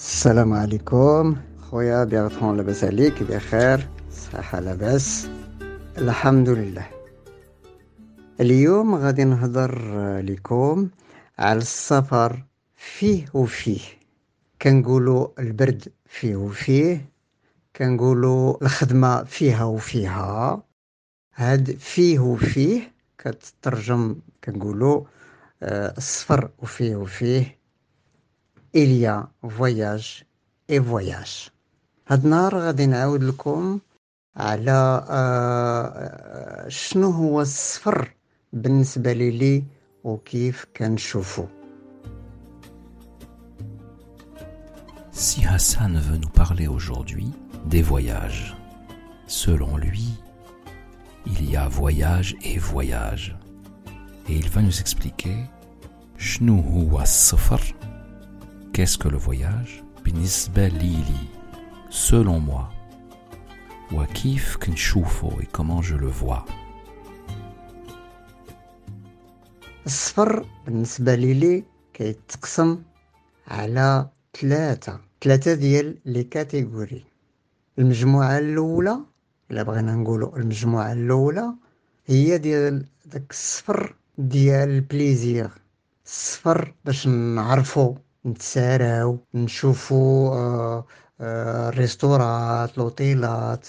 السلام عليكم. خويا بيغتون لاباس عليك بخير صحة لاباس. الحمد لله. اليوم غادي نهضر لكم على السفر فيه وفيه. كنقولوا البرد فيه وفيه كنقولوا الخدمة فيها وفيها. هاد فيه وفيه كتترجم كنقولوا آه، السفر وفيه وفيه. il y a voyage et voyage هاد النهار غادي نعاود لكم على آه، شنو هو السفر بالنسبة لي وكيف كنشوفو Si Hassan veut nous parler aujourd'hui des voyages, selon lui, il y a voyage et voyage. Et il va nous expliquer شنو هو السفر Qu'est-ce que le voyage بالنسبة لي selon moi وكيف كنشوفه et comment je le vois السفر بالنسبة لي كيتقسم على ثلاثة ثلاثة ديال لي كاتيجوري المجموعة الأولى إلا بغينا نقولو المجموعة الأولى هي ديال داك السفر ديال البليزير السفر باش نعرفو نتساراو نشوفو آه، آه، الريستورات لوطيلات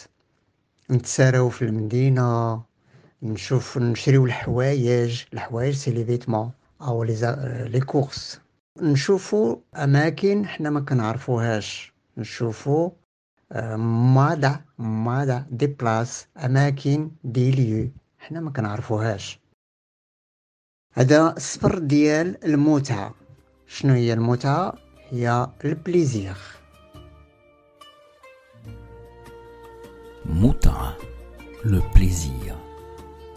نتساراو في المدينة نشوف نشريو الحوايج. الحوايج سي لي فيتمون أو لي لي كورس نشوفو أماكن حنا ما كنعرفوهاش. نشوفو آه، مادا مادا دي بلاص أماكن دي ليو حنا ما كنعرفوهاش. هذا السفر ديال المتعة. شنو هي المتعة هي البليزير Muta, le plaisir,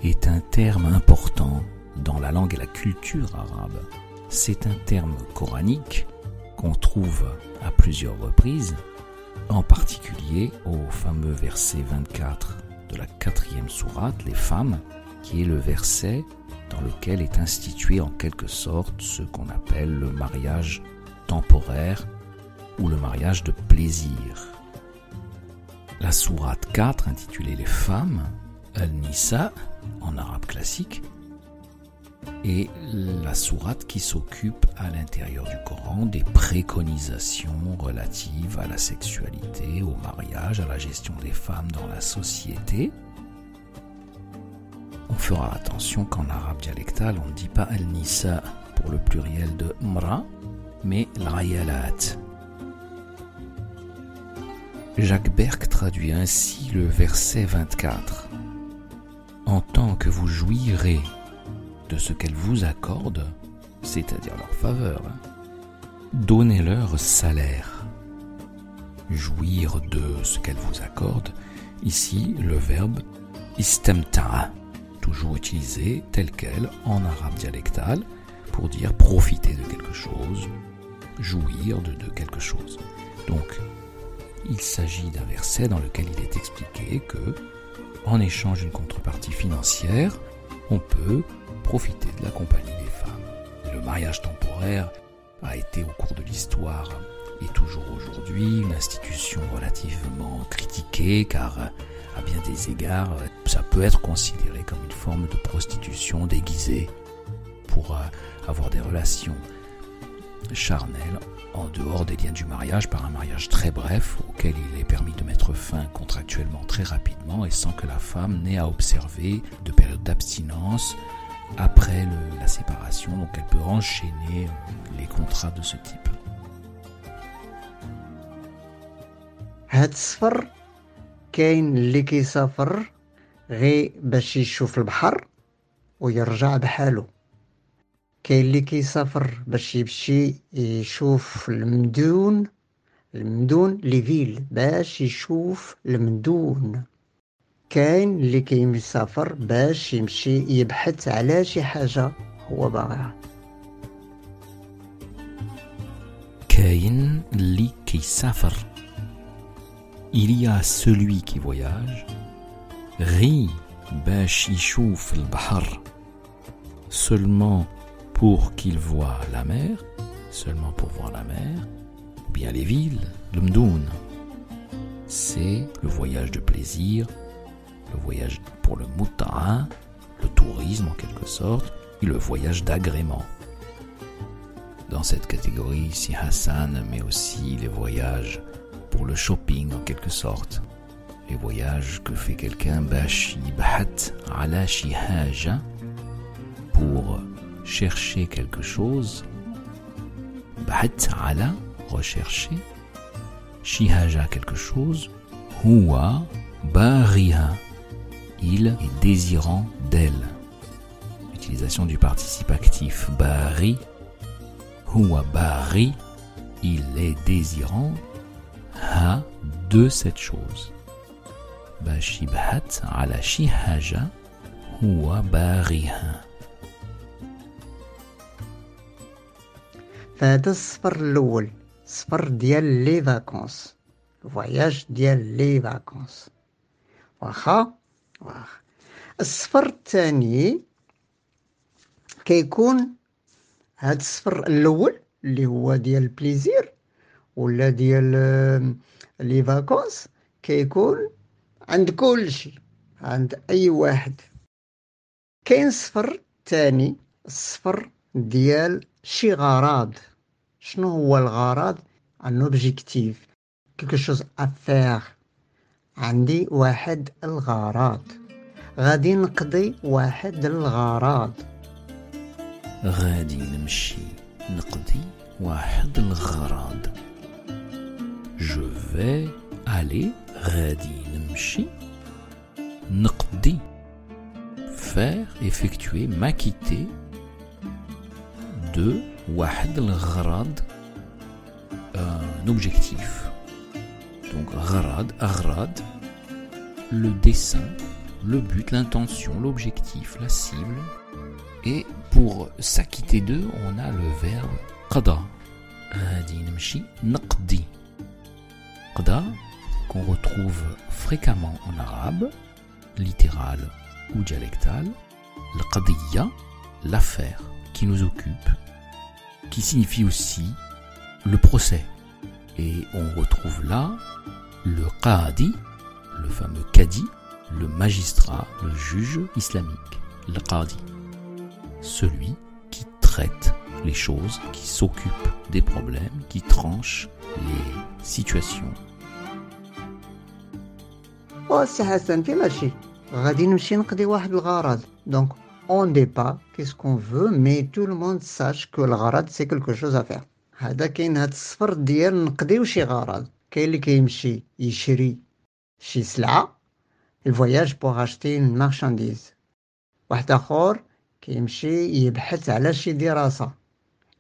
est un terme important dans la langue et la culture arabe. C'est un terme coranique qu'on trouve à plusieurs reprises, en particulier au fameux verset 24 de la quatrième sourate, les femmes, qui est le verset dans lequel est institué en quelque sorte ce qu'on appelle le mariage temporaire ou le mariage de plaisir. La sourate 4 intitulée Les femmes, Al-Nisa en arabe classique, est la sourate qui s'occupe à l'intérieur du Coran des préconisations relatives à la sexualité, au mariage, à la gestion des femmes dans la société. On fera attention qu'en arabe dialectal, on ne dit pas Al-Nisa pour le pluriel de Mra, mais l'Ayalat. Jacques Berck traduit ainsi le verset 24. En tant que vous jouirez de ce qu'elles vous accordent, c'est-à-dire leur faveur, donnez-leur salaire. Jouir de ce qu'elles vous accordent, ici le verbe istamta'a, toujours utilisé tel quel en arabe dialectal pour dire profiter de quelque chose, jouir de, quelque chose. Donc, il s'agit d'un verset dans lequel il est expliqué que, en échange d'une contrepartie financière, on peut profiter de la compagnie des femmes. Le mariage temporaire a été au cours de l'histoire et toujours aujourd'hui une institution relativement critiquée car à bien des égards ça peut être considéré comme une forme de prostitution déguisée pour euh, avoir des relations charnelles en dehors des liens du mariage par un mariage très bref auquel il est permis de mettre fin contractuellement très rapidement et sans que la femme n'ait à observer de période d'abstinence après la séparation, donc elle peut enchaîner les contrats de ce type. كاين اللي كيسافر غير باش يشوف البحر ويرجع بحالو كاين اللي كيسافر باش يمشي يشوف المدون المدون لي فيل باش يشوف المدون كاين اللي كيسافر باش يمشي يبحث على شي حاجة هو باغيها. كاين اللي كيسافر. il y a celui qui voyage, ri bash yishouf al-bahr, seulement pour qu'il voie la mer, seulement pour voir la mer, ou bien les villes, le mdoun. C'est le voyage de plaisir, le voyage pour le mouta'a, le tourisme en quelque sorte, et le voyage d'agrément. Dans cette catégorie, si Hassan met aussi les voyages pour le shopping en quelque sorte. Les voyages que fait quelqu'un ala pour chercher quelque chose. Ala rechercher. Shihaja quelque chose. Huwa bariha il est désirant d'elle. Utilisation du participe actif bari. Huwa bari, il est désirant ha de cette chose. بشبهت على شي حاجة هو باغيها فهذا السفر الأول السفر ديال لي فاكونس الفواياج ديال لي فاكونس واخا واخا السفر الثاني كيكون هاد السفر الأول اللي هو ديال البليزير ولا ديال لي فاكونس كيكون عند كل شيء عند أي واحد. كاين صفر تاني الصفر ديال شي غرض. شنو هو الغرض؟ ان اوبجيكتيف شوز افير عندي واحد الغرض. غادي نقضي واحد الغرض. غادي نمشي نقضي واحد الغرض. Je vais aller. Faire, effectuer, m'acquitter de un objectif. Donc gharad, le dessin, le but, l'intention, l'objectif, la cible. Et pour s'acquitter d'eux, on a le verbe qada. Qu'on retrouve fréquemment en arabe, littéral ou dialectal, l'Qadiyya, l'affaire qui nous occupe, qui signifie aussi le procès. Et on retrouve là le Qadi, le fameux Qadi, le magistrat, le juge islamique, le celui qui traite les choses, qui s'occupe des problèmes, qui tranche les situations وسي حسن في ماشي غادي نمشي نقضي واحد الغرض دونك اون دي با كيسكون فو مي تو لو موند ساش كو الغرض سي كلكو شوز افير هذا كاين هاد الصفر ديال نقضيو شي غرض كاين اللي كيمشي يشري شي سلعة الفواياج بوغ اشتي اون مارشانديز واحد اخر كيمشي يبحث على شي دراسة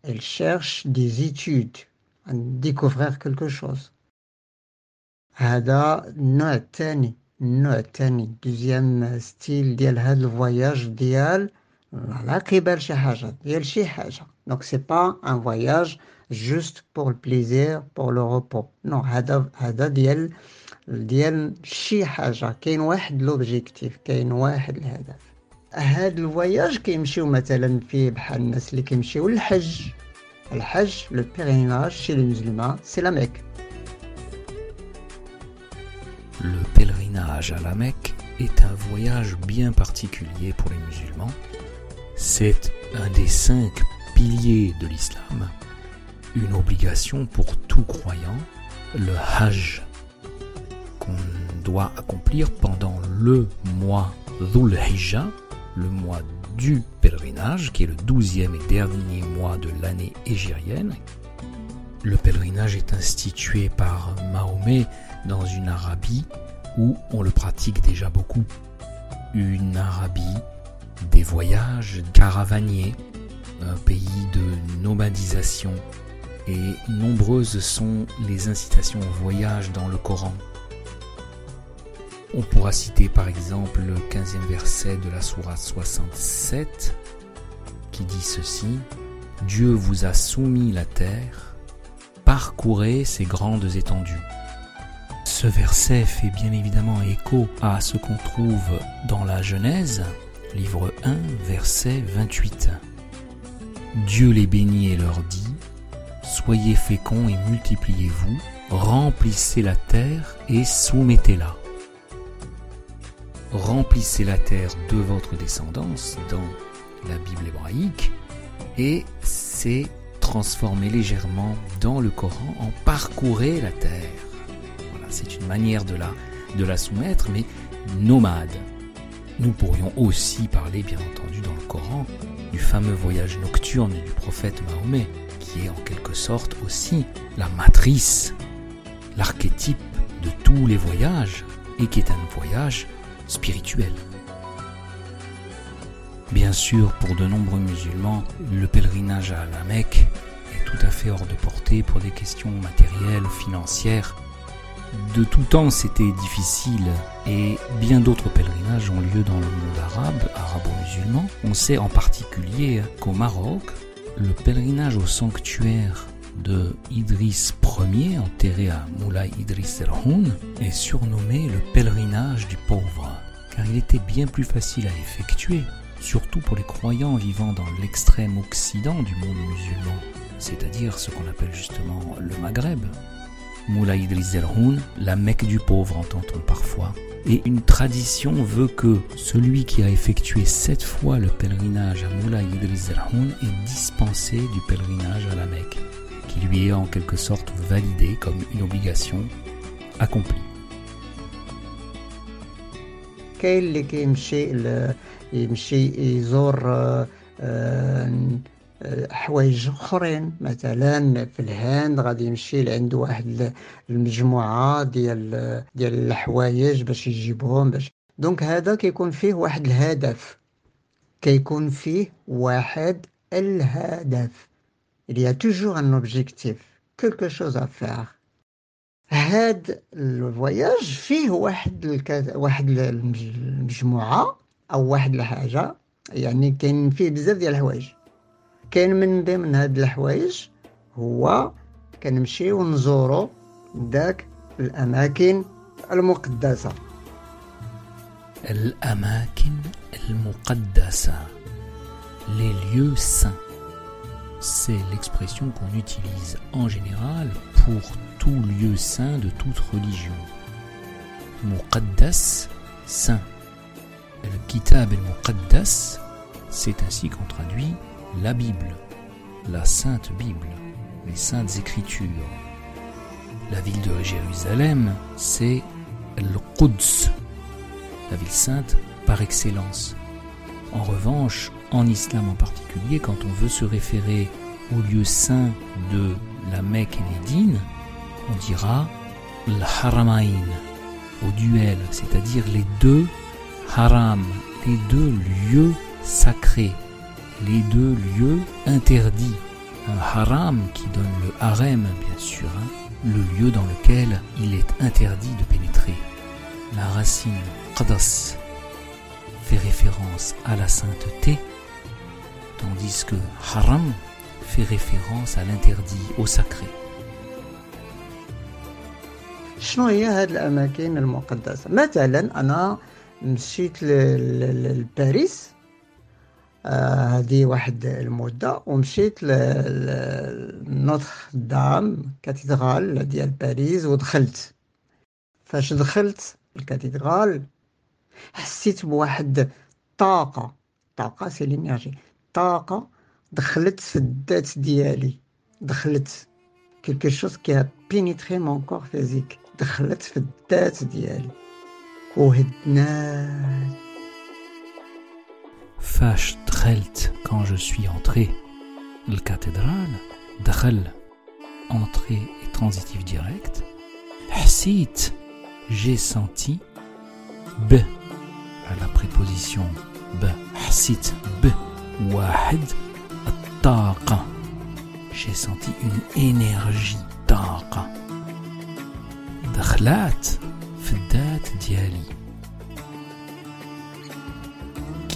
il cherche des études découvrir quelque chose هذا النوع الثاني النوع الثاني دوزيام ستيل ديال هاد الفواياج ديال على قبال شي حاجة ديال شي حاجة دونك سي با ان فواياج جوست بور البليزير بور لو روبو نو هذا هذا ديال ديال شي حاجة كاين واحد لوبجيكتيف كاين واحد الهدف هاد الفواياج كيمشيو مثلا فيه بحال الناس اللي كيمشيو للحج الحج لو بيريناج شي لي مسلمان سي لا ميك Le pèlerinage à la Mecque est un voyage bien particulier pour les musulmans. C'est un des cinq piliers de l'islam, une obligation pour tout croyant. Le Hajj qu'on doit accomplir pendant le mois Dhul Hijjah, le mois du pèlerinage, qui est le douzième et dernier mois de l'année égérienne. Le pèlerinage est institué par Mahomet dans une Arabie où on le pratique déjà beaucoup. Une Arabie des voyages caravaniers, un pays de nomadisation, et nombreuses sont les incitations au voyage dans le Coran. On pourra citer par exemple le 15e verset de la Sourate 67 qui dit ceci Dieu vous a soumis la terre, parcourez ses grandes étendues. Ce verset fait bien évidemment écho à ce qu'on trouve dans la Genèse, livre 1, verset 28. Dieu les bénit et leur dit Soyez féconds et multipliez-vous, remplissez la terre et soumettez-la. Remplissez la terre de votre descendance dans la Bible hébraïque et c'est transformé légèrement dans le Coran en parcourez la terre. C'est une manière de la soumettre, mais nomade. Nous pourrions aussi parler, bien entendu, dans le Coran, du fameux voyage nocturne du prophète Mahomet, qui est en quelque sorte aussi la matrice, l'archétype de tous les voyages, et qui est un voyage spirituel. Bien sûr, pour de nombreux musulmans, le pèlerinage à la Mecque est tout à fait hors de portée pour des questions matérielles, financières, de tout temps, c'était difficile et bien d'autres pèlerinages ont lieu dans le monde arabe, arabo-musulman. On sait en particulier qu'au Maroc, le pèlerinage au sanctuaire de Idriss Ier, enterré à Moulay Idriss el-Houn, est surnommé le pèlerinage du pauvre, car il était bien plus facile à effectuer, surtout pour les croyants vivant dans l'extrême occident du monde musulman, c'est-à-dire ce qu'on appelle justement le Maghreb. Moulay Idriss el-Houn, la Mecque du pauvre entend-on parfois. Et une tradition veut que celui qui a effectué sept fois le pèlerinage à Moulay Idriss el-Houn est dispensé du pèlerinage à la Mecque, qui lui est en quelque sorte validé comme une obligation accomplie. حوايج أخرين. مثلا في الهند غادي يمشي لعند واحد المجموعة ديال ديال الحوايج باش يجيبهم باش دونك هذا كيكون فيه واحد الهدف. كيكون فيه واحد الهدف. Il y a toujours un objectif quelque chose à faire. هاد الفواياج فيه واحد الكز... واحد المجموعة أو واحد الحاجة. يعني كاين فيه بزاف ديال الحوايج. كاين من ضمن هاد الحوايج هو كنمشيو نزورو داك الأماكن المقدسة الأماكن المقدسة les lieux saints c'est l'expression qu'on utilise en général pour tout lieu saint de toute religion. Muqaddas, saint. Le kitab al-Muqaddas, c'est ainsi qu'on traduit la Bible, la Sainte Bible, les Saintes Écritures. La ville de Jérusalem, c'est le Quds, la ville sainte par excellence. En revanche, en islam en particulier, quand on veut se référer au lieu saint de la Mecque et Médine, on dira l'Haramain, au duel, c'est-à-dire les deux haram, les deux lieux sacrés les deux lieux interdits. Un haram qui donne le harem, bien sûr, hein, le lieu dans lequel il est interdit de pénétrer. La racine qadas fait référence à la sainteté, tandis que haram fait référence à l'interdit, au sacré. شنو هي هاد الاماكن المقدسه مثلا انا مشيت لباريس هذه واحد المدة ومشيت لنوتر دام كاتدرال ديال باريس ودخلت. فاش دخلت الكاتدرال حسيت بواحد الطاقة طاقة سي لينيرجي طاقة دخلت في الذات ديالي. دخلت. Chose qui a pénétré mon corps physique. دخلت في الذات ديالي. وهدنات Fash trelt quand je suis entré. Le cathédrale, drel, entrée et transitif direct. Hsit, j'ai senti. B, à la préposition b. Hsit, b. Wahed, taqa. J'ai senti une énergie taqa. Dakhlat, fdat diali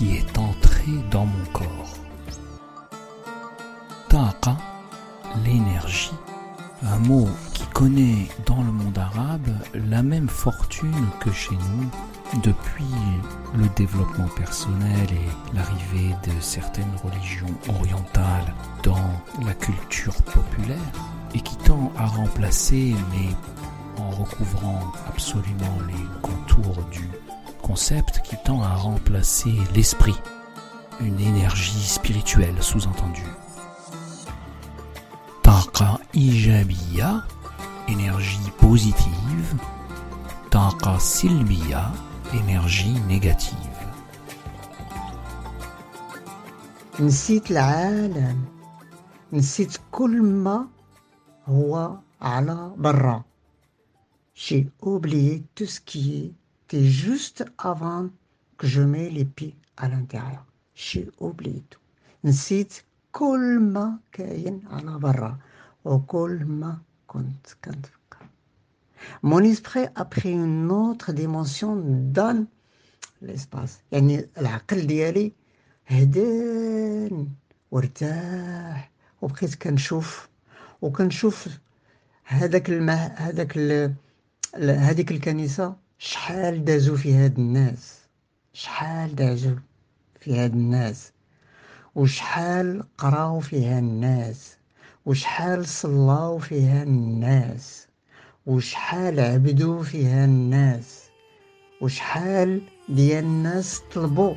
est entré dans mon corps. Taqa, l'énergie, un mot qui connaît dans le monde arabe la même fortune que chez nous depuis le développement personnel et l'arrivée de certaines religions orientales dans la culture populaire et qui tend à remplacer, mais en recouvrant absolument les contours du concept qui tend à remplacer l'esprit, une énergie spirituelle sous-entendue. Taqa ijabiya, énergie positive. Taqa silbiya, énergie négative. نسيت العالم نسيت كل ما هو على برا j'ai oublié tout ce qui était juste avant que je mets les pieds à l'intérieur j'ai oublié tout نسيت كل ما كاين على برا وكل ما كنت كنتفكر mon esprit a pris une autre dimension dans l'espace يعني العقل ديالي هدان وارتاح وبقيت كنشوف وكنشوف هذاك الماء هذاك ال... هذيك الكنيسة شحال دازو في هاد الناس؟ شحال دازو في هاد الناس؟ وشحال قراو فيها الناس؟ وشحال صلاو فيها الناس؟ وشحال عبدوا فيها الناس؟ وشحال ديال الناس طلبوا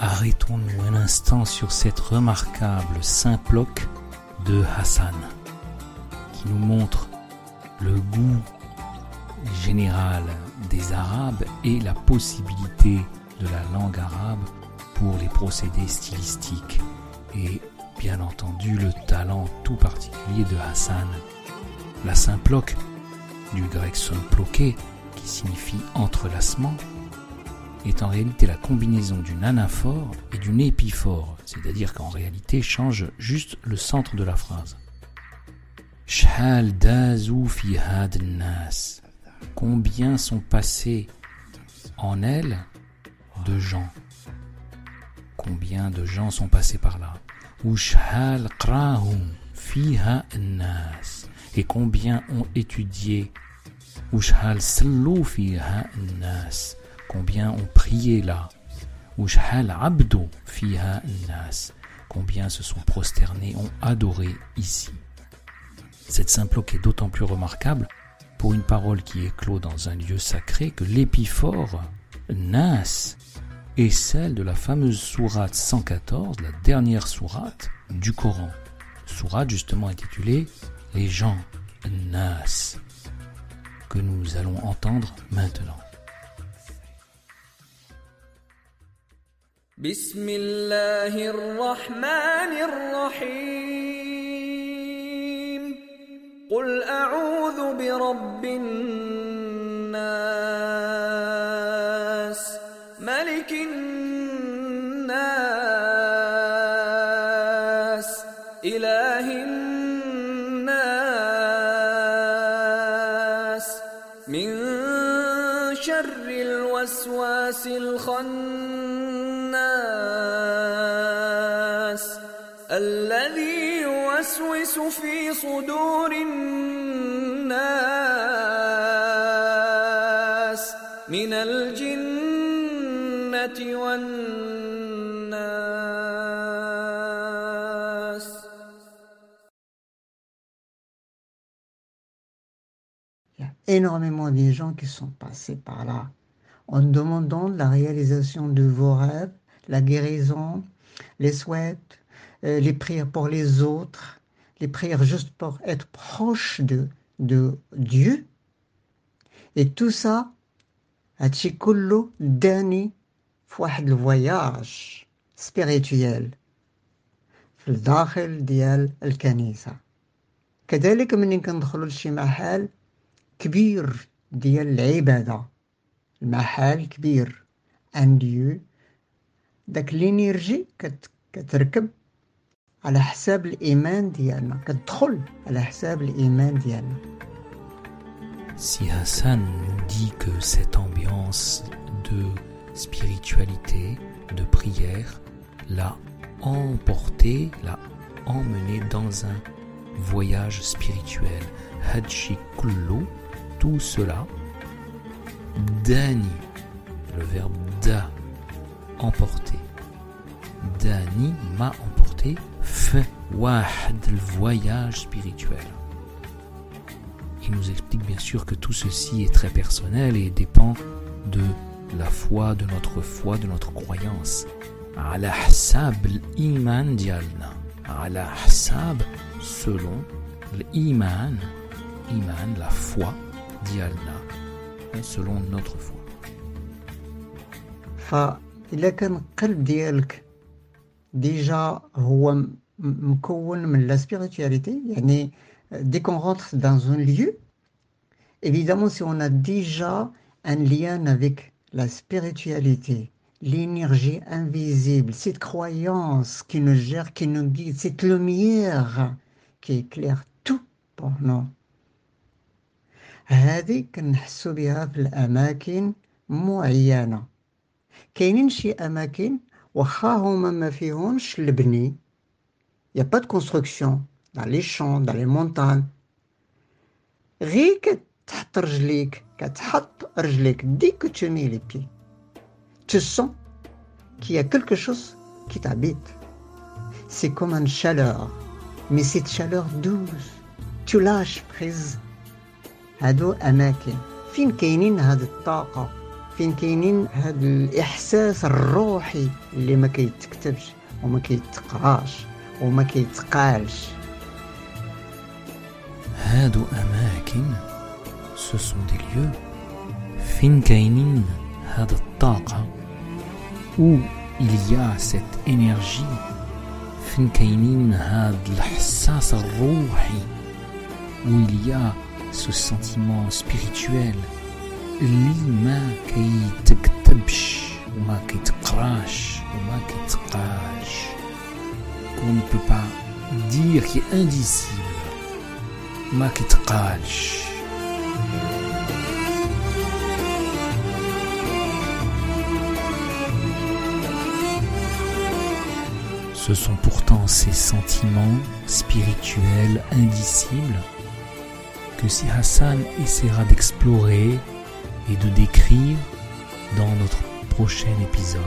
Arrêtons-nous un instant sur cette remarquable symploque de Hassan, qui nous montre le goût général des Arabes et la possibilité de la langue arabe pour les procédés stylistiques et bien entendu le talent tout particulier de Hassan. La symploque, du grec symploqué, qui signifie entrelacement, est en réalité la combinaison d'une anaphore et d'une épiphore, c'est-à-dire qu'en réalité change juste le centre de la phrase. Shhal dazu fi had nas. Combien sont passés en elle de gens. Combien de gens sont passés par là. Et combien ont étudié. Combien ont prié là. Combien se sont prosternés, ont adoré ici. Cette symploque est d'autant plus remarquable pour une parole qui éclot dans un lieu sacré que l'épiphore, Nins, est celle de la fameuse sourate 114, la dernière sourate du Coran. Sourate justement intitulée Les gens, Nas, que nous allons entendre maintenant. قل اعوذ برب الناس في صدور الناس من الجنة والناس Il y a énormément de gens qui sont passés par là en demandant la réalisation de vos rêves, la guérison, les souhaits, euh, les prières pour les autres, les prières juste pour être proche de, de Dieu, Et tout ça, هادشي كله داني في واحد الفواياج سبيريتويال في الداخل ديال الكنيسة كذلك ملي كندخلوا لشي محل كبير ديال العبادة المحل كبير ان ديو داك لينيرجي كت كتركب على حساب الإيمان ديالنا كتدخل على حساب الإيمان ديالنا Si Hassan nous dit que cette ambiance de spiritualité, de prière, l'a emporté, l'a emmené dans un voyage spirituel, Hadji Kullu, tout cela, Dani, le verbe da, emporter, Dani m'a emporté, fait wahd, le voyage spirituel. Il nous explique bien sûr que tout ceci est très personnel et dépend de la foi, de notre foi, de notre croyance. على حساب الإيمان ديالنا على حساب selon الإيمان إيمان la foi ديالنا selon notre foi فإلا كان القلب ديالك ديجا هو م- مكون من لا spiritualité يعني dès qu'on rentre dans un lieu évidemment si on a déjà un lien avec la spiritualité l'énergie invisible cette croyance qui nous gère qui nous guide cette lumière qui éclaire tout pour nous هذه كنحسوا بها في الأماكن معينة كاينين شي أماكن واخا هما ما فيهمش البني y a pas de construction dans les champs dans les montagnes غير كتحط رجليك كتحط رجليك dès que tu mets les pieds tu sens qu'il y a quelque chose qui t'habite c'est comme une chaleur mais cette chaleur douce tu lâches prise هادو أماكن فين كاينين هاد الطاقة فين كاينين هاد الإحساس الروحي اللي ما كيتكتبش وما كيتقراش وما كيتقالش. هادو ce sont des lieux. فين كاينين هاد il y a cette énergie. فين كاينين هاد الإحساس الروحي؟ y a ce sentiment spirituel. اللي ما كيتكتبش وما كيتقراش وما كيتقالش qu'on ne peut pas dire qui est indicible ما كيتقالش Ce sont pourtant ces sentiments spirituels indicibles que si Hassan essaiera d'explorer et de décrire dans notre prochain épisode.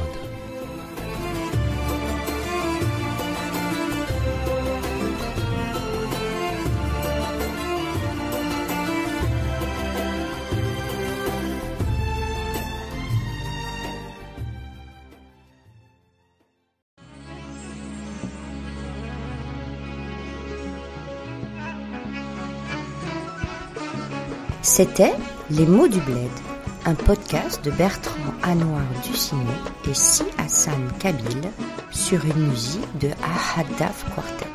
C'était Les mots du bled, un podcast de Bertrand Anouar Ducinet et Si Hassan Kabil sur une musique de Ahadaf Quartet.